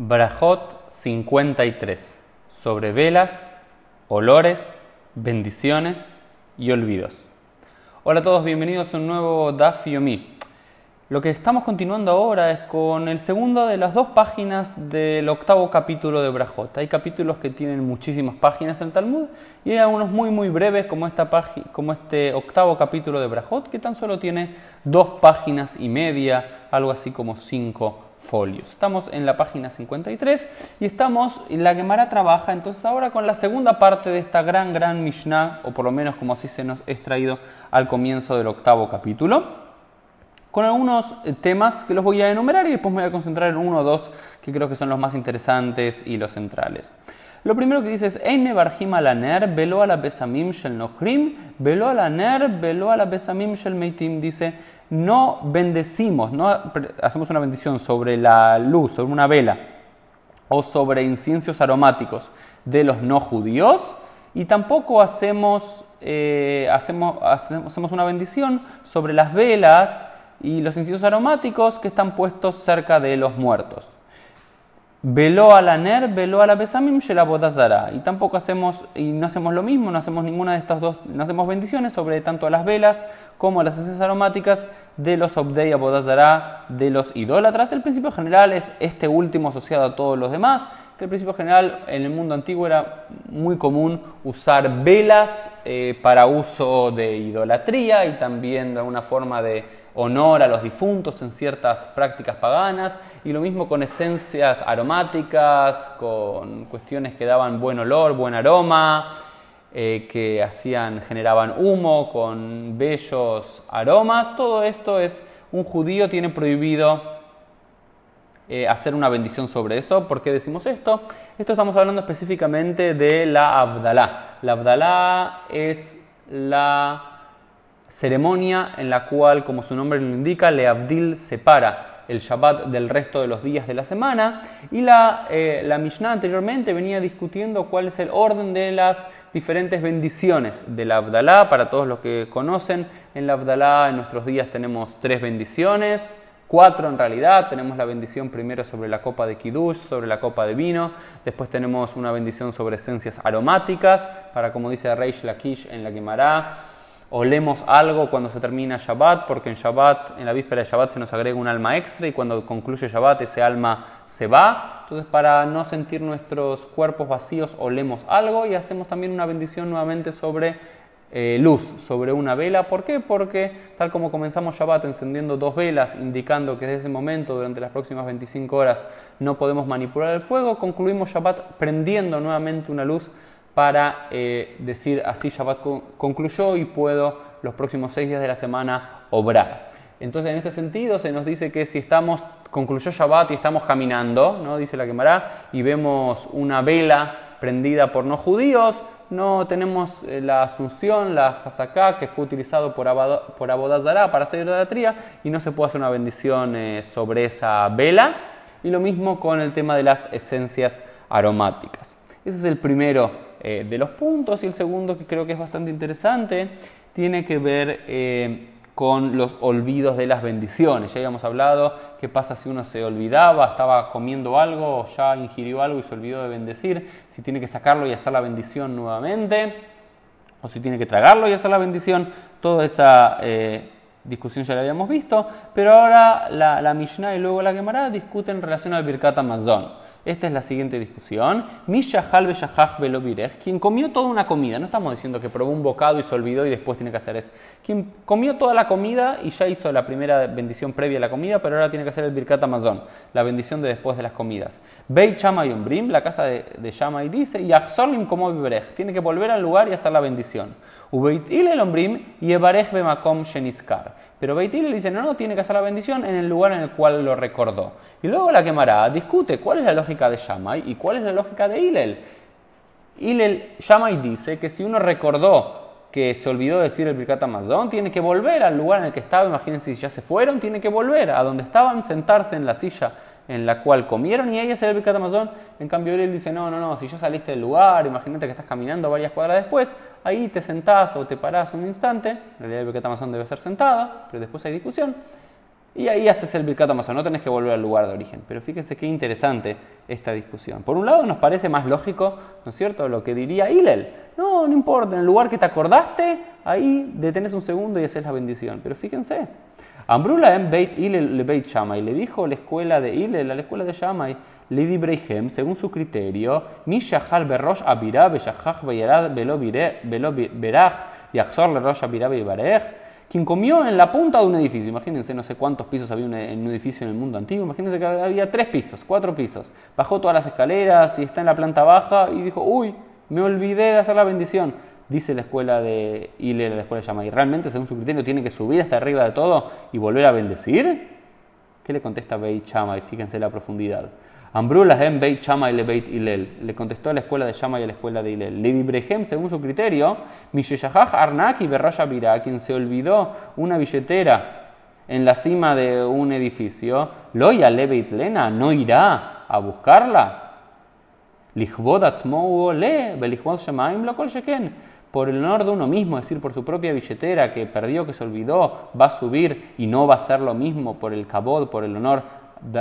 Brajot 53 sobre velas, olores, bendiciones y olvidos. Hola a todos, bienvenidos a un nuevo Daf Yomi. Lo que estamos continuando ahora es con el segundo de las dos páginas del octavo capítulo de Brajot. Hay capítulos que tienen muchísimas páginas en el Talmud y hay algunos muy muy breves como, esta como este octavo capítulo de Brajot que tan solo tiene dos páginas y media, algo así como cinco Estamos en la página 53 y estamos en la Gemara trabaja entonces ahora con la segunda parte de esta gran, gran Mishnah, o por lo menos como así se nos ha extraído al comienzo del octavo capítulo, con algunos eh, temas que los voy a enumerar y después me voy a concentrar en uno o dos que creo que son los más interesantes y los centrales. Lo primero que dice es Eine barjim alaner, velo a la besamim shel nochrim, velo a la ner, velo a la besamim shel meitim. Dice, no bendecimos, no hacemos una bendición sobre la luz, sobre una vela o sobre inciensos aromáticos de los no judíos y tampoco hacemos, eh, hacemos, hacemos una bendición sobre las velas y los inciensos aromáticos que están puestos cerca de los muertos. Veló a la ner, veló a la besamim, bodazara. Y tampoco hacemos, y no hacemos lo mismo, no hacemos ninguna de estas dos, no hacemos bendiciones sobre tanto las velas como las esencias aromáticas de los obdei bodazara, de los idólatras. El principio general es este último asociado a todos los demás, que el principio general en el mundo antiguo era muy común usar velas eh, para uso de idolatría y también de alguna forma de honor a los difuntos en ciertas prácticas paganas y lo mismo con esencias aromáticas, con cuestiones que daban buen olor, buen aroma, eh, que hacían, generaban humo con bellos aromas. Todo esto es, un judío tiene prohibido eh, hacer una bendición sobre esto. ¿Por qué decimos esto? Esto estamos hablando específicamente de la Abdalá. La Abdalá es la ceremonia en la cual, como su nombre lo indica, le Abdil separa el Shabbat del resto de los días de la semana y la, eh, la Mishnah anteriormente venía discutiendo cuál es el orden de las diferentes bendiciones de la Abdalá. Para todos los que conocen, en la Abdalá en nuestros días tenemos tres bendiciones, cuatro en realidad. Tenemos la bendición primero sobre la copa de Kiddush, sobre la copa de vino. Después tenemos una bendición sobre esencias aromáticas, para como dice Reish Lakish en la Gemara olemos algo cuando se termina Shabbat, porque en Shabbat, en la víspera de Shabbat se nos agrega un alma extra y cuando concluye Shabbat ese alma se va. Entonces para no sentir nuestros cuerpos vacíos olemos algo y hacemos también una bendición nuevamente sobre eh, luz, sobre una vela. ¿Por qué? Porque tal como comenzamos Shabbat encendiendo dos velas, indicando que desde ese momento, durante las próximas 25 horas, no podemos manipular el fuego, concluimos Shabbat prendiendo nuevamente una luz para eh, decir así Shabbat concluyó y puedo los próximos seis días de la semana obrar. Entonces, en este sentido, se nos dice que si estamos, concluyó Shabbat y estamos caminando, ¿no? dice la quemará, y vemos una vela prendida por no judíos, no tenemos eh, la asunción, la hasaká, que fue utilizado por, por Abodazara para hacer idolatría, y no se puede hacer una bendición eh, sobre esa vela. Y lo mismo con el tema de las esencias aromáticas. Ese es el primero eh, de los puntos y el segundo que creo que es bastante interesante tiene que ver eh, con los olvidos de las bendiciones. Ya habíamos hablado qué pasa si uno se olvidaba, estaba comiendo algo, ya ingirió algo y se olvidó de bendecir, si tiene que sacarlo y hacer la bendición nuevamente, o si tiene que tragarlo y hacer la bendición, toda esa eh, discusión ya la habíamos visto, pero ahora la, la Mishnah y luego la Gemara discuten en relación al Birkat Amazon. Esta es la siguiente discusión. Mishahal quien comió toda una comida, no estamos diciendo que probó un bocado y se olvidó y después tiene que hacer eso. Quien comió toda la comida y ya hizo la primera bendición previa a la comida, pero ahora tiene que hacer el Birkat Amazon, la bendición de después de las comidas. Beit Shammai Umbrim, la casa de, de Shammai dice, y Achsorlim como tiene que volver al lugar y hacer la bendición. El y Sheniskar. Pero Beitil dice, no, no, tiene que hacer la bendición en el lugar en el cual lo recordó. Y luego la quemará, discute cuál es la lógica de Shammai y cuál es la lógica de Hillel. Hillel, Shammai dice que si uno recordó que se olvidó decir el Birkat Amazon, tiene que volver al lugar en el que estaba, imagínense si ya se fueron, tiene que volver a donde estaban, sentarse en la silla en la cual comieron y ella se el Amazon. En cambio, él dice, no, no, no, si ya saliste del lugar, imagínate que estás caminando varias cuadras después, ahí te sentás o te parás un instante, en realidad el Amazon debe ser sentada, pero después hay discusión, Y ahí haces el Birkat Hamazon, no tenés que volver al lugar de origen. Pero fíjense qué interesante esta discusión. Por un lado nos parece más lógico, ¿no es cierto?, lo que diría Hillel. No, no importa, en el lugar que te acordaste, ahí detenés un segundo y haces la bendición. Pero fíjense, Ambrula en Beit Hillel le Beit Shammai, le dijo la escuela de Hillel, la escuela de Shammai, Lady Breihem, según su criterio, Mishahal Berosh Abirah, Beshahach Beyarad Belo Berach, Yaxor Le Rosh Abirah quien comió en la punta de un edificio. Imagínense, no sé cuántos pisos había en un edificio en el mundo antiguo. Imagínense que había tres pisos, cuatro pisos. Bajó todas las escaleras y está en la planta baja y dijo, uy, me olvidé de hacer la bendición. Dice la escuela de Ile, la escuela de Yamai, ¿realmente según su criterio tiene que subir hasta arriba de todo y volver a bendecir? ¿Qué le contesta Beit Shammai? Fíjense la profundidad. Ambrulahem Beit Shammai le Beit Ilel. Le contestó a la escuela de Shammai y a la escuela de Ilel. Le según su criterio, Misheshahach Arnak y Berraya Birá, quien se olvidó una billetera en la cima de un edificio, Loya le Beit Lena, no irá a buscarla. Lo kol sheken por el honor de uno mismo, es decir, por su propia billetera que perdió, que se olvidó, va a subir y no va a ser lo mismo por el cabod, por el honor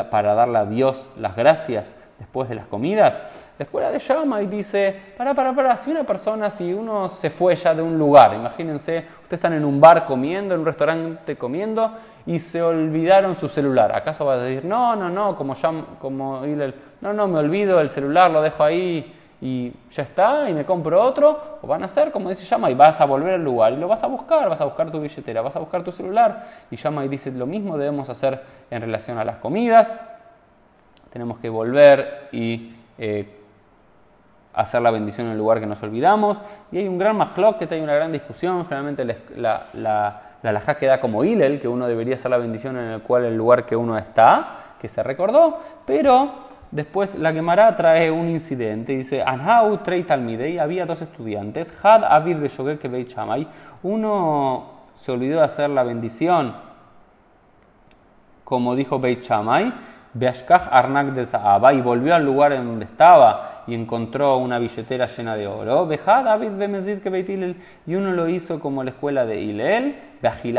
para darle a Dios las gracias después de las comidas. La escuela de llama y dice, para, para, para, si una persona, si uno se fue ya de un lugar, imagínense, ustedes están en un bar comiendo, en un restaurante comiendo y se olvidaron su celular. ¿Acaso va a decir, no, no, no, como, ya, como no, no, me olvido el celular, lo dejo ahí y ya está, y me compro otro, o van a hacer como dice Llama y vas a volver al lugar y lo vas a buscar, vas a buscar tu billetera, vas a buscar tu celular, y Llama y dice lo mismo debemos hacer en relación a las comidas, tenemos que volver y eh, hacer la bendición en el lugar que nos olvidamos, y hay un gran que hay una gran discusión, generalmente la, la, la, queda como Hillel, que uno debería hacer la bendición en el cual el lugar que uno está, que se recordó, pero Después la Gemara trae un incidente, dice, Anhau trei talmidei, había dos estudiantes, Had Avid que Beit Chamay, uno se olvidó de hacer la bendición, como dijo Beit Chamay, Beashkach Arnak de y volvió al lugar en donde estaba y encontró una billetera llena de oro. Behad David Bemezid que y uno lo hizo como la escuela de Ilel,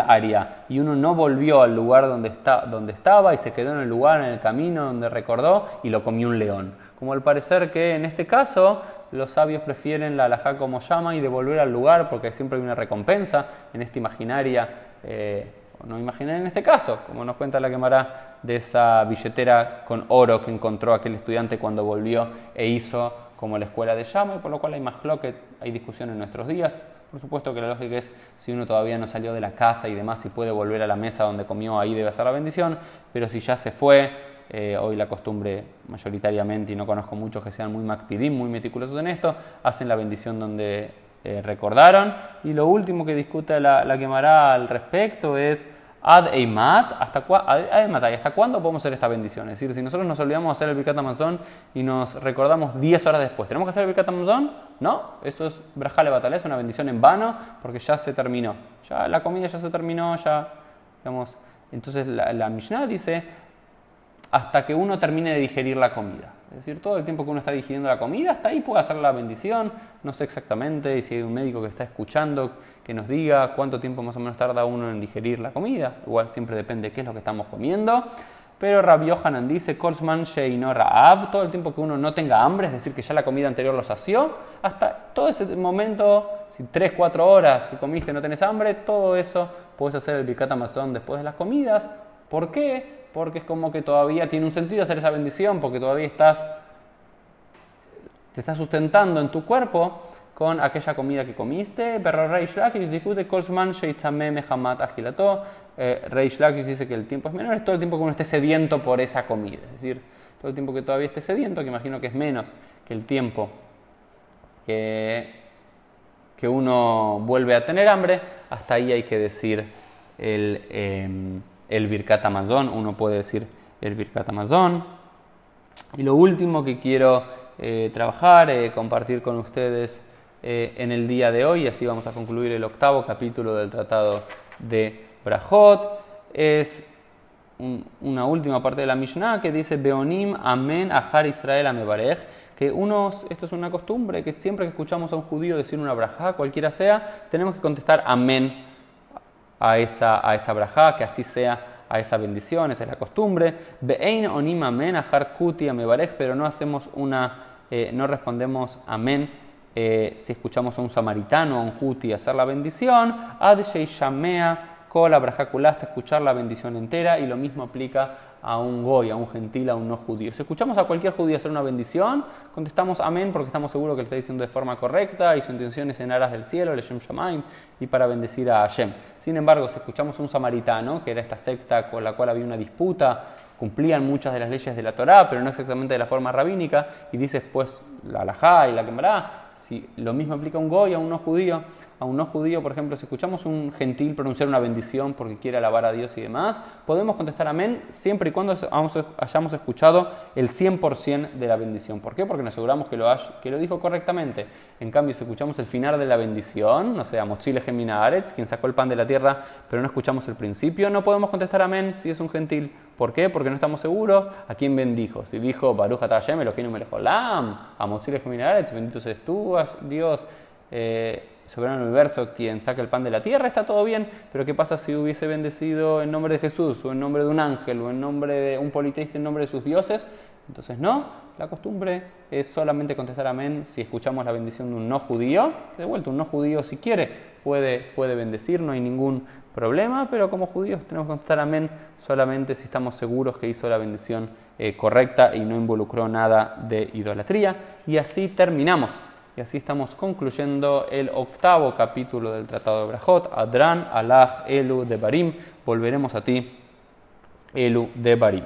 Aria, y uno no volvió al lugar donde, está, donde estaba y se quedó en el lugar, en el camino donde recordó y lo comió un león. Como al parecer que en este caso los sabios prefieren la alajá como llama y devolver al lugar porque siempre hay una recompensa en esta imaginaria. Eh, no imaginar en este caso, como nos cuenta la quemará de esa billetera con oro que encontró aquel estudiante cuando volvió e hizo como la escuela de llama, y por lo cual hay más que hay discusión en nuestros días. Por supuesto que la lógica es si uno todavía no salió de la casa y demás y puede volver a la mesa donde comió, ahí debe hacer la bendición, pero si ya se fue, eh, hoy la costumbre mayoritariamente, y no conozco muchos que sean muy macpidim, muy meticulosos en esto, hacen la bendición donde eh, recordaron. Y lo último que discute la, la quemará al respecto es ad eimat, ¿hasta, ¿hasta cuándo podemos hacer esta bendición? Es decir, si nosotros nos olvidamos hacer el Birkat Amazon y nos recordamos 10 horas después, ¿tenemos que hacer el Birkat Amazon? No, eso es Brajale una bendición en vano porque ya se terminó. Ya la comida ya se terminó, ya, digamos. Entonces la, la Mishnah dice, hasta que uno termine de digerir la comida. Es decir, todo el tiempo que uno está digiriendo la comida, hasta ahí puede hacer la bendición. No sé exactamente si hay un médico que está escuchando que nos diga cuánto tiempo más o menos tarda uno en digerir la comida. Igual siempre depende de qué es lo que estamos comiendo. Pero Rabbi Yohanan dice, Kolsman Sheino Raab, todo el tiempo que uno no tenga hambre, es decir, que ya la comida anterior lo sació, hasta todo ese momento, si 3, 4 horas que comiste no tenés hambre, todo eso puedes hacer el Birkat Amazon después de las comidas. ¿Por qué? porque es como que todavía tiene un sentido hacer esa bendición, porque todavía estás, te estás sustentando en tu cuerpo con aquella comida que comiste. Pero Reish Lakish discute Kolsman Mehamat Agilato. Eh, Reish Lakish dice que el tiempo es menor, es todo el tiempo que uno esté sediento por esa comida. Es decir, todo el tiempo que todavía esté sediento, que imagino que es menos que el tiempo que, que uno vuelve a tener hambre, hasta ahí hay que decir el. Em, el Birkat Amazon, uno puede decir el Birkat Amazon. Y lo último que quiero eh, trabajar, eh, compartir con ustedes eh, en el día de hoy, y así vamos a concluir el octavo capítulo del Tratado de Brajot, es una última parte de la Mishnah que dice Beonim Amen Ahar Israel Amebarej, que unos, esto es una costumbre, que siempre que escuchamos a un judío decir una brajá, cualquiera sea, tenemos que contestar Amén a esa, a esa que así sea a esa bendición, esa es la costumbre. Be'ein onim amen ahar kuti amebalej, pero no hacemos una, eh, no respondemos amén eh, si escuchamos a un samaritano, a un kuti hacer la bendición. Ad shamea kol hasta escuchar la bendición entera y lo mismo aplica a un goy, a un gentil, a un no judío. Si escuchamos a cualquier judío hacer una bendición, contestamos amén porque estamos seguros que le está diciendo de forma correcta y su intención es en aras del cielo, Leshem Shamaim, y para bendecir a Hashem. Sin embargo, si escuchamos a un samaritano, que era esta secta con la cual había una disputa, cumplían muchas de las leyes de la Torá, pero no exactamente de la forma rabínica, y dice después la alajá y la quemará, si lo mismo aplica a un goy, a un no judío, a un no judío, por ejemplo, si escuchamos un gentil pronunciar una bendición porque quiere alabar a Dios y demás, podemos contestar amén siempre y cuando hayamos escuchado el 100% de la bendición. ¿Por qué? Porque nos aseguramos que lo, que lo dijo correctamente. En cambio, si escuchamos el final de la bendición, no sé, Mochile Gemina Aretz, quien sacó el pan de la tierra, pero no escuchamos el principio, no podemos contestar amén si es un gentil. ¿Por qué? Porque no estamos seguros a quién bendijo. Si dijo Baruch Atayem, Elohim Lam, a Mochile Gemina Aretz, bendito seas tú, Dios. Eh, soberano del universo, quien saca el pan de la tierra, está todo bien, pero ¿qué pasa si hubiese bendecido en nombre de Jesús, o en nombre de un ángel, o en nombre de un politeísta, en nombre de sus dioses? Entonces no, la costumbre es solamente contestar amén si escuchamos la bendición de un no judío. De vuelta, un no judío si quiere puede, puede bendecir, no hay ningún problema, pero como judíos tenemos que contestar amén solamente si estamos seguros que hizo la bendición eh, correcta y no involucró nada de idolatría. Y así terminamos. Y así estamos concluyendo el octavo capítulo del Tratado de Brajot, Adran, Allah, Elu, de Barim. Volveremos a ti, Elu, de Barim.